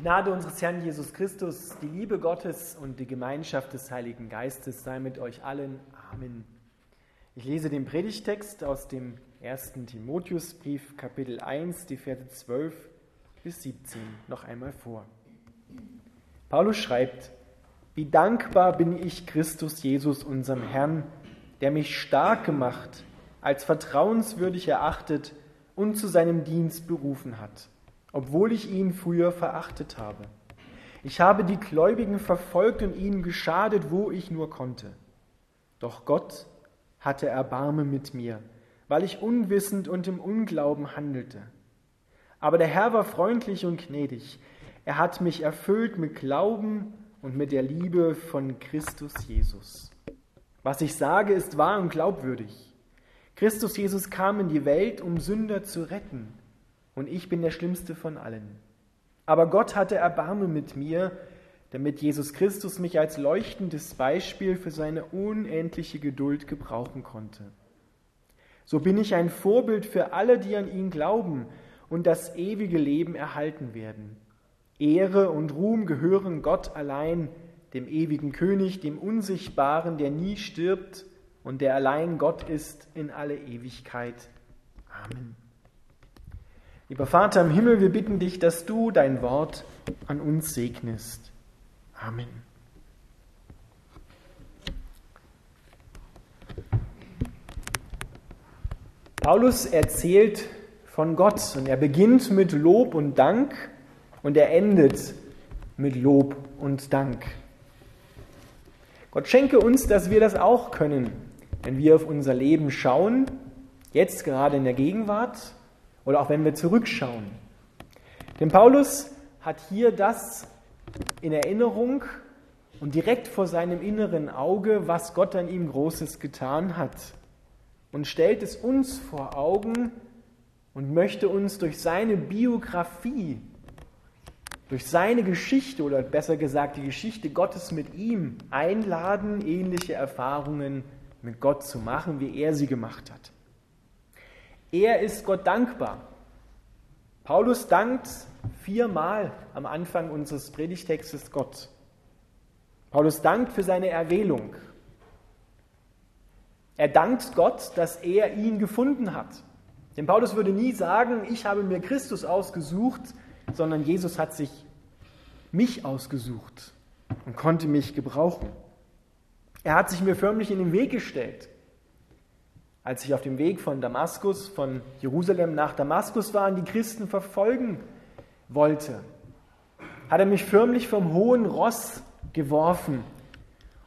Gnade unseres Herrn Jesus Christus, die Liebe Gottes und die Gemeinschaft des Heiligen Geistes sei mit euch allen. Amen. Ich lese den Predigtext aus dem 1. Timotheusbrief, Kapitel 1, die Verse 12 bis 17 noch einmal vor. Paulus schreibt, wie dankbar bin ich Christus Jesus, unserem Herrn, der mich stark gemacht, als vertrauenswürdig erachtet und zu seinem Dienst berufen hat obwohl ich ihn früher verachtet habe. Ich habe die Gläubigen verfolgt und ihnen geschadet, wo ich nur konnte. Doch Gott hatte Erbarme mit mir, weil ich unwissend und im Unglauben handelte. Aber der Herr war freundlich und gnädig. Er hat mich erfüllt mit Glauben und mit der Liebe von Christus Jesus. Was ich sage, ist wahr und glaubwürdig. Christus Jesus kam in die Welt, um Sünder zu retten und ich bin der schlimmste von allen. Aber Gott hatte Erbarme mit mir, damit Jesus Christus mich als leuchtendes Beispiel für seine unendliche Geduld gebrauchen konnte. So bin ich ein Vorbild für alle, die an ihn glauben und das ewige Leben erhalten werden. Ehre und Ruhm gehören Gott allein, dem ewigen König, dem Unsichtbaren, der nie stirbt und der allein Gott ist in alle Ewigkeit. Amen. Lieber Vater im Himmel, wir bitten dich, dass du dein Wort an uns segnest. Amen. Paulus erzählt von Gott und er beginnt mit Lob und Dank und er endet mit Lob und Dank. Gott schenke uns, dass wir das auch können, wenn wir auf unser Leben schauen, jetzt gerade in der Gegenwart oder auch wenn wir zurückschauen. Denn Paulus hat hier das in Erinnerung und direkt vor seinem inneren Auge, was Gott an ihm Großes getan hat. Und stellt es uns vor Augen und möchte uns durch seine Biografie, durch seine Geschichte oder besser gesagt die Geschichte Gottes mit ihm einladen, ähnliche Erfahrungen mit Gott zu machen, wie er sie gemacht hat. Er ist Gott dankbar. Paulus dankt viermal am Anfang unseres Predigtextes Gott. Paulus dankt für seine Erwählung. Er dankt Gott, dass er ihn gefunden hat. Denn Paulus würde nie sagen, ich habe mir Christus ausgesucht, sondern Jesus hat sich mich ausgesucht und konnte mich gebrauchen. Er hat sich mir förmlich in den Weg gestellt als ich auf dem Weg von Damaskus, von Jerusalem nach Damaskus war und die Christen verfolgen wollte, hat er mich förmlich vom hohen Ross geworfen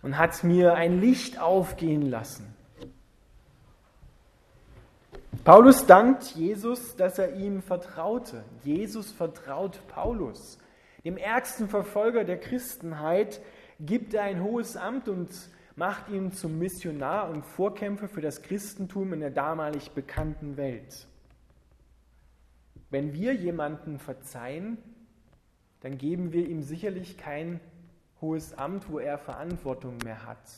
und hat mir ein Licht aufgehen lassen. Paulus dankt Jesus, dass er ihm vertraute. Jesus vertraut Paulus. Dem ärgsten Verfolger der Christenheit gibt er ein hohes Amt und macht ihn zum Missionar und Vorkämpfer für das Christentum in der damalig bekannten Welt. Wenn wir jemanden verzeihen, dann geben wir ihm sicherlich kein hohes Amt, wo er Verantwortung mehr hat.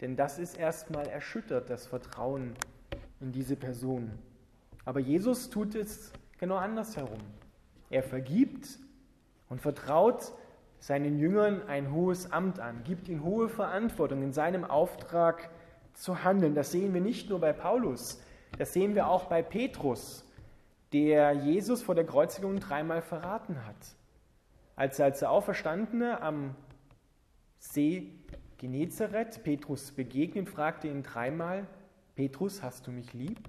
Denn das ist erstmal erschüttert, das Vertrauen in diese Person. Aber Jesus tut es genau andersherum. Er vergibt und vertraut seinen Jüngern ein hohes Amt an, gibt ihnen hohe Verantwortung in seinem Auftrag zu handeln. Das sehen wir nicht nur bei Paulus, das sehen wir auch bei Petrus, der Jesus vor der Kreuzigung dreimal verraten hat. Als er als der Auferstandene am See Genezareth Petrus begegnet, fragte ihn dreimal, Petrus, hast du mich lieb?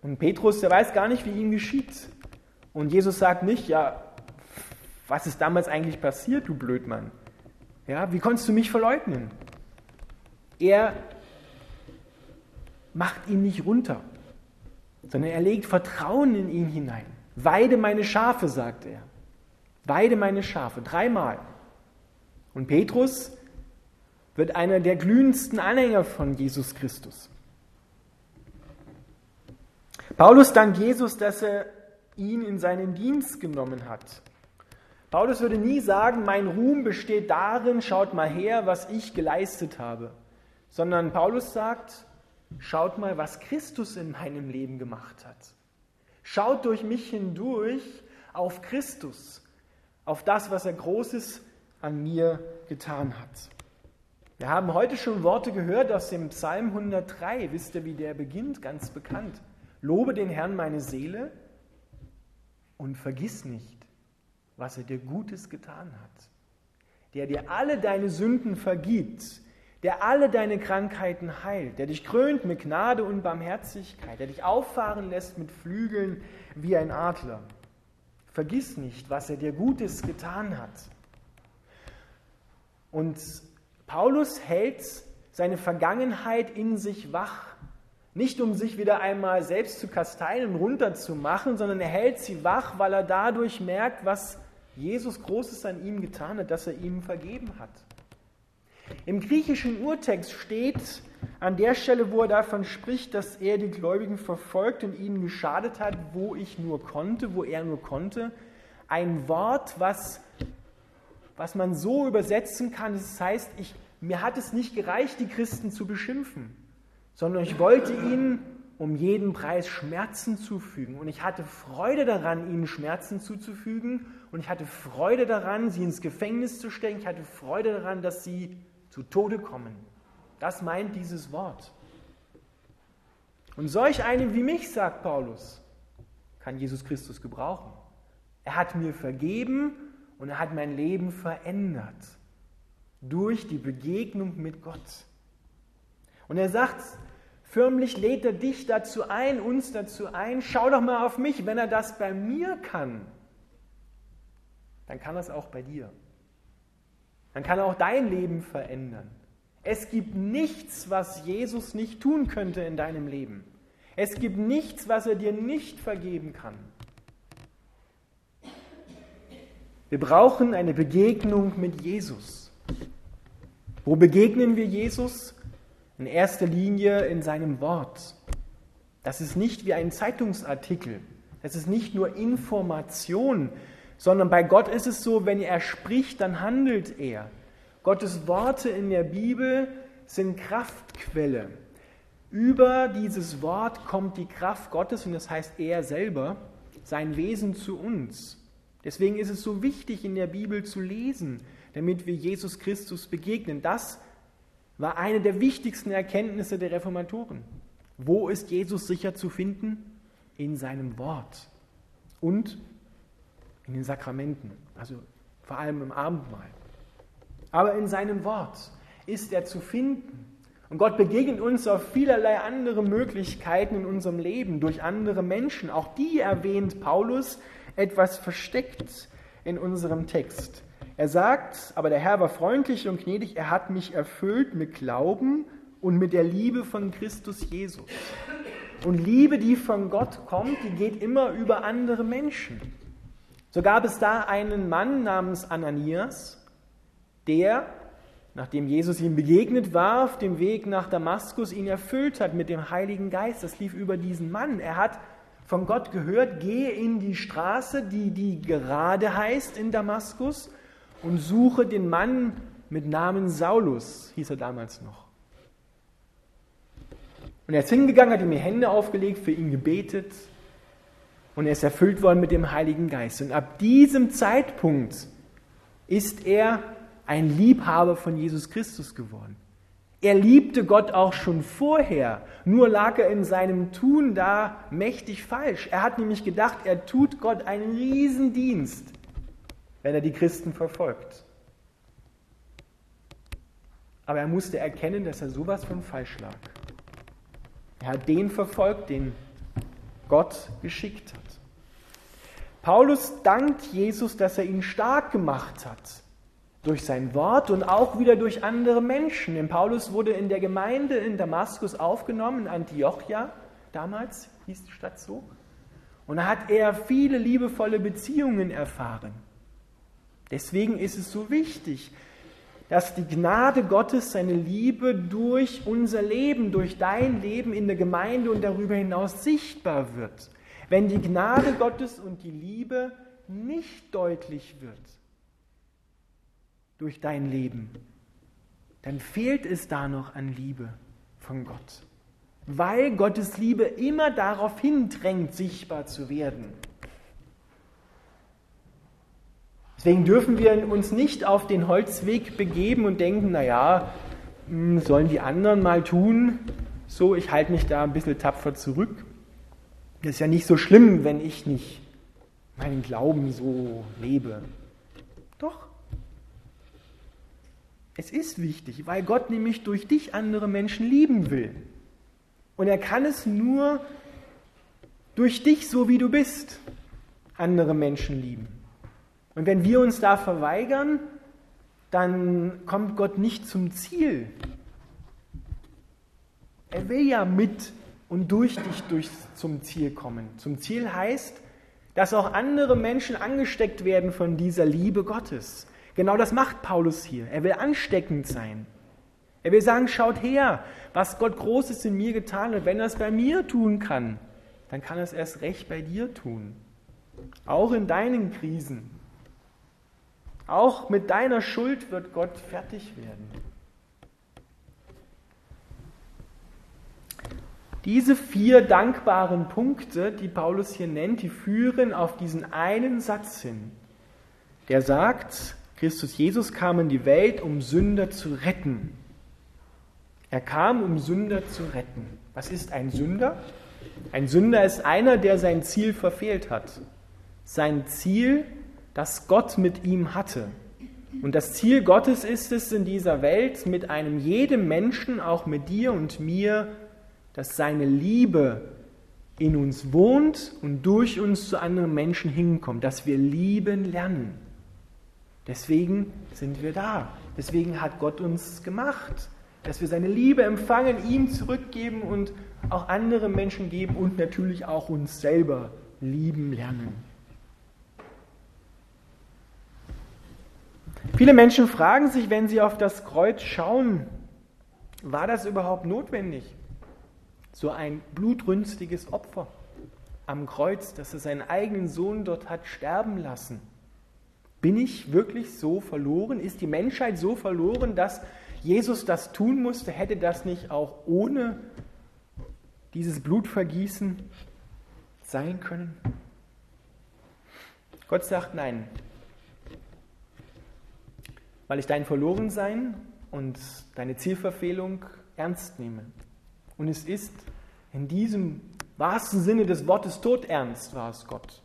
Und Petrus, der weiß gar nicht, wie ihm geschieht. Und Jesus sagt nicht, ja, was ist damals eigentlich passiert, du Blödmann? Ja, wie konntest du mich verleugnen? Er macht ihn nicht runter, sondern er legt Vertrauen in ihn hinein. Weide meine Schafe, sagt er. Weide meine Schafe, dreimal. Und Petrus wird einer der glühendsten Anhänger von Jesus Christus. Paulus dankt Jesus, dass er ihn in seinen Dienst genommen hat. Paulus würde nie sagen, mein Ruhm besteht darin, schaut mal her, was ich geleistet habe, sondern Paulus sagt, schaut mal, was Christus in meinem Leben gemacht hat. Schaut durch mich hindurch, auf Christus, auf das, was er Großes an mir getan hat. Wir haben heute schon Worte gehört aus dem Psalm 103. Wisst ihr, wie der beginnt? Ganz bekannt. Lobe den Herrn meine Seele und vergiss nicht, was er dir Gutes getan hat. Der dir alle deine Sünden vergibt, der alle deine Krankheiten heilt, der dich krönt mit Gnade und Barmherzigkeit, der dich auffahren lässt mit Flügeln wie ein Adler. Vergiss nicht, was er dir Gutes getan hat. Und Paulus hält seine Vergangenheit in sich wach. Nicht um sich wieder einmal selbst zu kasteien und runterzumachen, sondern er hält sie wach, weil er dadurch merkt, was Jesus Großes an ihm getan hat, dass er ihm vergeben hat. Im griechischen Urtext steht an der Stelle, wo er davon spricht, dass er die Gläubigen verfolgt und ihnen geschadet hat, wo ich nur konnte, wo er nur konnte, ein Wort, was, was man so übersetzen kann. Das heißt, ich, mir hat es nicht gereicht, die Christen zu beschimpfen, sondern ich wollte ihnen um jeden Preis Schmerzen zufügen. Und ich hatte Freude daran, ihnen Schmerzen zuzufügen. Und ich hatte Freude daran, sie ins Gefängnis zu stecken. Ich hatte Freude daran, dass sie zu Tode kommen. Das meint dieses Wort. Und solch einen wie mich, sagt Paulus, kann Jesus Christus gebrauchen. Er hat mir vergeben und er hat mein Leben verändert durch die Begegnung mit Gott. Und er sagt, förmlich lädt er dich dazu ein, uns dazu ein, schau doch mal auf mich, wenn er das bei mir kann, dann kann es auch bei dir dann kann auch dein Leben verändern. Es gibt nichts, was Jesus nicht tun könnte in deinem Leben. Es gibt nichts, was er dir nicht vergeben kann. Wir brauchen eine Begegnung mit Jesus. Wo begegnen wir Jesus? In erster Linie in seinem Wort. Das ist nicht wie ein Zeitungsartikel. Das ist nicht nur Information, sondern bei Gott ist es so, wenn er spricht, dann handelt er. Gottes Worte in der Bibel sind Kraftquelle. Über dieses Wort kommt die Kraft Gottes und das heißt er selber, sein Wesen zu uns. Deswegen ist es so wichtig, in der Bibel zu lesen, damit wir Jesus Christus begegnen. Das war eine der wichtigsten Erkenntnisse der Reformatoren. Wo ist Jesus sicher zu finden? In seinem Wort und in den Sakramenten, also vor allem im Abendmahl. Aber in seinem Wort ist er zu finden. Und Gott begegnet uns auf vielerlei andere Möglichkeiten in unserem Leben, durch andere Menschen. Auch die erwähnt Paulus etwas versteckt in unserem Text. Er sagt, aber der Herr war freundlich und gnädig, er hat mich erfüllt mit Glauben und mit der Liebe von Christus Jesus. Und Liebe, die von Gott kommt, die geht immer über andere Menschen. So gab es da einen Mann namens Ananias, der, nachdem Jesus ihm begegnet war, auf dem Weg nach Damaskus ihn erfüllt hat mit dem Heiligen Geist. Das lief über diesen Mann. Er hat von Gott gehört, gehe in die Straße, die die gerade heißt in Damaskus, und suche den Mann mit Namen Saulus, hieß er damals noch. Und er ist hingegangen, hat ihm die Hände aufgelegt, für ihn gebetet, und er ist erfüllt worden mit dem Heiligen Geist. Und ab diesem Zeitpunkt ist er ein Liebhaber von Jesus Christus geworden. Er liebte Gott auch schon vorher, nur lag er in seinem Tun da mächtig falsch. Er hat nämlich gedacht, er tut Gott einen Riesendienst, wenn er die Christen verfolgt. Aber er musste erkennen, dass er sowas von falsch lag. Er hat den verfolgt, den Gott geschickt hat. Paulus dankt Jesus, dass er ihn stark gemacht hat durch sein Wort und auch wieder durch andere Menschen. Denn Paulus wurde in der Gemeinde in Damaskus aufgenommen, in Antiochia, damals hieß die Stadt so. Und da hat er viele liebevolle Beziehungen erfahren. Deswegen ist es so wichtig, dass die Gnade Gottes, seine Liebe durch unser Leben, durch dein Leben in der Gemeinde und darüber hinaus sichtbar wird. Wenn die Gnade Gottes und die Liebe nicht deutlich wird durch dein Leben, dann fehlt es da noch an Liebe von Gott. Weil Gottes Liebe immer darauf hindrängt, sichtbar zu werden. Deswegen dürfen wir uns nicht auf den Holzweg begeben und denken, naja, hm, sollen die anderen mal tun, so, ich halte mich da ein bisschen tapfer zurück. Das ist ja nicht so schlimm, wenn ich nicht meinen Glauben so lebe. Doch. Es ist wichtig, weil Gott nämlich durch dich andere Menschen lieben will. Und er kann es nur durch dich, so wie du bist, andere Menschen lieben. Und wenn wir uns da verweigern, dann kommt Gott nicht zum Ziel. Er will ja mit und durch dich durch zum Ziel kommen. Zum Ziel heißt, dass auch andere Menschen angesteckt werden von dieser Liebe Gottes. Genau das macht Paulus hier. Er will ansteckend sein. Er will sagen, schaut her, was Gott Großes in mir getan hat. Wenn er es bei mir tun kann, dann kann er es erst recht bei dir tun. Auch in deinen Krisen. Auch mit deiner Schuld wird Gott fertig werden. Diese vier dankbaren Punkte, die Paulus hier nennt, die führen auf diesen einen Satz hin, der sagt, Christus Jesus kam in die Welt, um Sünder zu retten. Er kam, um Sünder zu retten. Was ist ein Sünder? Ein Sünder ist einer, der sein Ziel verfehlt hat. Sein Ziel, das Gott mit ihm hatte. Und das Ziel Gottes ist es in dieser Welt, mit einem jedem Menschen, auch mit dir und mir, dass seine Liebe in uns wohnt und durch uns zu anderen Menschen hinkommt, dass wir lieben lernen. Deswegen sind wir da. Deswegen hat Gott uns gemacht, dass wir seine Liebe empfangen, ihm zurückgeben und auch andere Menschen geben und natürlich auch uns selber lieben lernen. Viele Menschen fragen sich, wenn sie auf das Kreuz schauen, war das überhaupt notwendig? So ein blutrünstiges Opfer am Kreuz, dass er seinen eigenen Sohn dort hat sterben lassen. Bin ich wirklich so verloren? Ist die Menschheit so verloren, dass Jesus das tun musste? Hätte das nicht auch ohne dieses Blutvergießen sein können? Gott sagt nein, weil ich dein Verlorensein und deine Zielverfehlung ernst nehme. Und es ist in diesem wahrsten Sinne des Wortes todernst, war es Gott.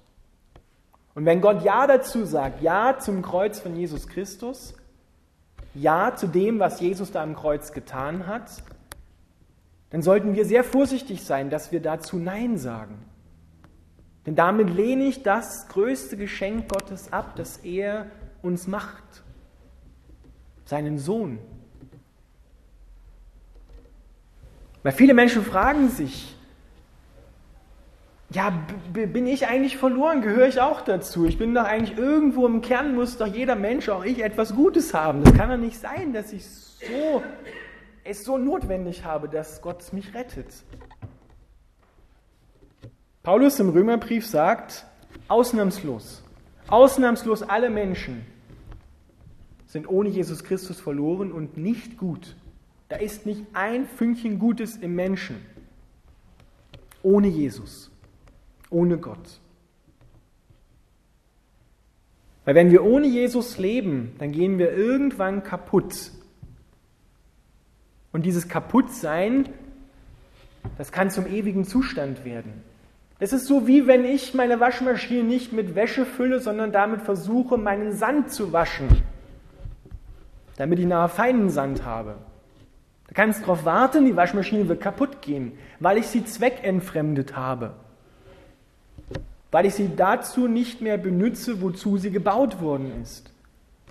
Und wenn Gott Ja dazu sagt, Ja zum Kreuz von Jesus Christus, Ja zu dem, was Jesus da am Kreuz getan hat, dann sollten wir sehr vorsichtig sein, dass wir dazu Nein sagen. Denn damit lehne ich das größte Geschenk Gottes ab, das er uns macht, seinen Sohn, Weil viele Menschen fragen sich, ja, bin ich eigentlich verloren? Gehöre ich auch dazu? Ich bin doch eigentlich irgendwo im Kern, muss doch jeder Mensch, auch ich, etwas Gutes haben. Das kann doch nicht sein, dass ich so, es so notwendig habe, dass Gott mich rettet. Paulus im Römerbrief sagt, ausnahmslos, ausnahmslos alle Menschen sind ohne Jesus Christus verloren und nicht gut. Da ist nicht ein Fünkchen Gutes im Menschen ohne Jesus, ohne Gott. Weil wenn wir ohne Jesus leben, dann gehen wir irgendwann kaputt. Und dieses Kaputtsein, das kann zum ewigen Zustand werden. Es ist so wie wenn ich meine Waschmaschine nicht mit Wäsche fülle, sondern damit versuche, meinen Sand zu waschen, damit ich nachher feinen Sand habe. Du kannst darauf warten, die Waschmaschine wird kaputt gehen, weil ich sie zweckentfremdet habe. Weil ich sie dazu nicht mehr benutze, wozu sie gebaut worden ist.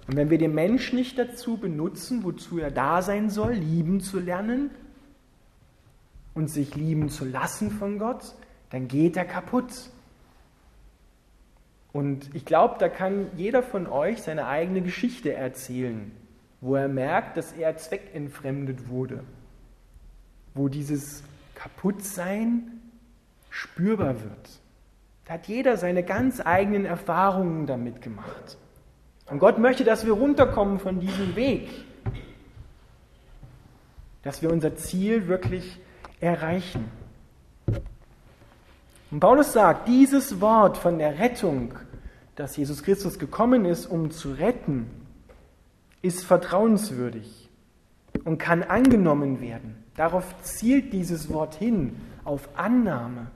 Und wenn wir den Mensch nicht dazu benutzen, wozu er da sein soll, lieben zu lernen und sich lieben zu lassen von Gott, dann geht er kaputt. Und ich glaube, da kann jeder von euch seine eigene Geschichte erzählen wo er merkt, dass er zweckentfremdet wurde, wo dieses Kaputtsein spürbar wird. Da hat jeder seine ganz eigenen Erfahrungen damit gemacht. Und Gott möchte, dass wir runterkommen von diesem Weg, dass wir unser Ziel wirklich erreichen. Und Paulus sagt, dieses Wort von der Rettung, dass Jesus Christus gekommen ist, um zu retten, ist vertrauenswürdig und kann angenommen werden. Darauf zielt dieses Wort hin, auf Annahme.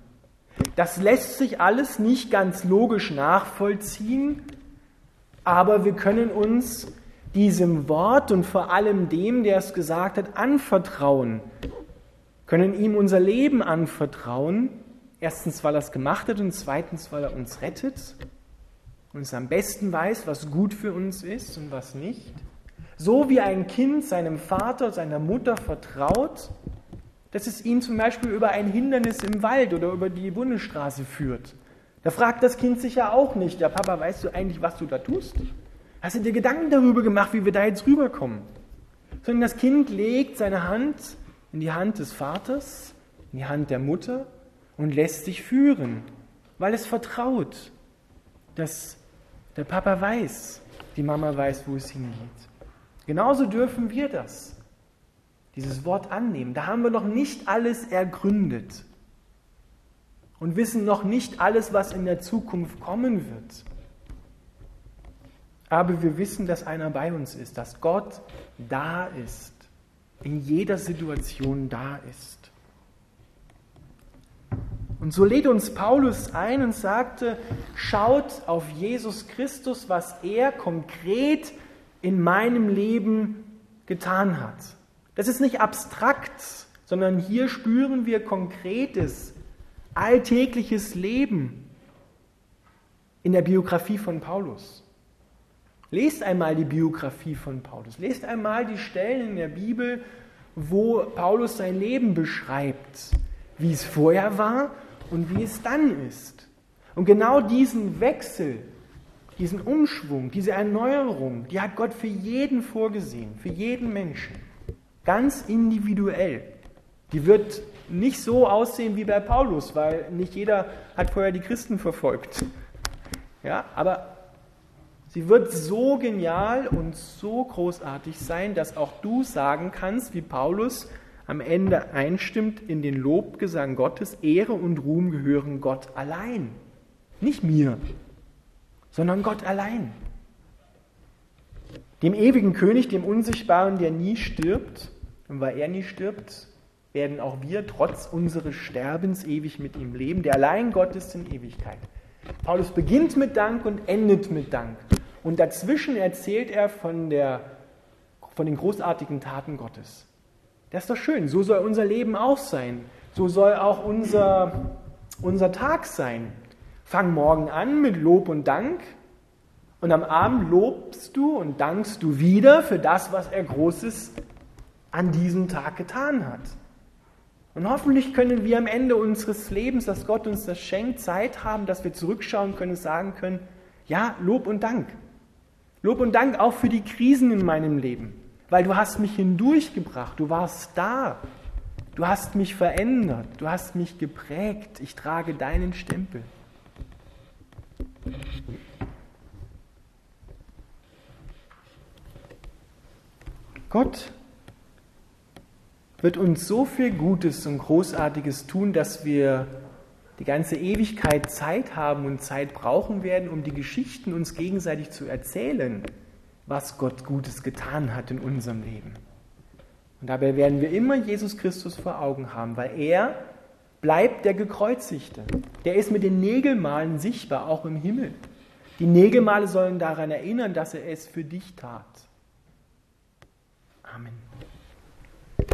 Das lässt sich alles nicht ganz logisch nachvollziehen, aber wir können uns diesem Wort und vor allem dem, der es gesagt hat, anvertrauen, können ihm unser Leben anvertrauen. Erstens, weil er es gemacht hat und zweitens, weil er uns rettet und es am besten weiß, was gut für uns ist und was nicht. So wie ein Kind seinem Vater, seiner Mutter vertraut, dass es ihn zum Beispiel über ein Hindernis im Wald oder über die Bundesstraße führt. Da fragt das Kind sich ja auch nicht, ja Papa, weißt du eigentlich, was du da tust? Hast du dir Gedanken darüber gemacht, wie wir da jetzt rüberkommen? Sondern das Kind legt seine Hand in die Hand des Vaters, in die Hand der Mutter und lässt sich führen, weil es vertraut, dass der Papa weiß, die Mama weiß, wo es hingeht. Genauso dürfen wir das, dieses Wort annehmen. Da haben wir noch nicht alles ergründet und wissen noch nicht alles, was in der Zukunft kommen wird. Aber wir wissen, dass einer bei uns ist, dass Gott da ist, in jeder Situation da ist. Und so lädt uns Paulus ein und sagte, schaut auf Jesus Christus, was er konkret in meinem Leben getan hat. Das ist nicht abstrakt, sondern hier spüren wir konkretes, alltägliches Leben in der Biografie von Paulus. Lest einmal die Biografie von Paulus. Lest einmal die Stellen in der Bibel, wo Paulus sein Leben beschreibt, wie es vorher war und wie es dann ist. Und genau diesen Wechsel, diesen Umschwung, diese Erneuerung, die hat Gott für jeden vorgesehen, für jeden Menschen. Ganz individuell. Die wird nicht so aussehen wie bei Paulus, weil nicht jeder hat vorher die Christen verfolgt. Ja, aber Sie wird so genial und so großartig sein, dass auch du sagen kannst, wie Paulus am Ende einstimmt in den Lobgesang Gottes, Ehre und Ruhm gehören Gott allein. Nicht mir, sondern Gott allein. Dem ewigen König, dem Unsichtbaren, der nie stirbt, und weil er nie stirbt, werden auch wir trotz unseres Sterbens ewig mit ihm leben, der allein Gott ist in Ewigkeit. Paulus beginnt mit Dank und endet mit Dank. Und dazwischen erzählt er von, der, von den großartigen Taten Gottes. Das ist doch schön. So soll unser Leben auch sein. So soll auch unser, unser Tag sein. Fang morgen an mit Lob und Dank. Und am Abend lobst du und dankst du wieder für das, was er Großes an diesem Tag getan hat. Und hoffentlich können wir am Ende unseres Lebens, dass Gott uns das schenkt, Zeit haben, dass wir zurückschauen können und sagen können, ja, Lob und Dank. Lob und Dank auch für die Krisen in meinem Leben, weil du hast mich hindurchgebracht, du warst da, du hast mich verändert, du hast mich geprägt, ich trage deinen Stempel. Gott wird uns so viel Gutes und Großartiges tun, dass wir die ganze Ewigkeit Zeit haben und Zeit brauchen werden, um die Geschichten uns gegenseitig zu erzählen, was Gott Gutes getan hat in unserem Leben. Und dabei werden wir immer Jesus Christus vor Augen haben, weil er bleibt der Gekreuzigte. Der ist mit den Nägelmalen sichtbar, auch im Himmel. Die Nägelmale sollen daran erinnern, dass er es für dich tat. Amen.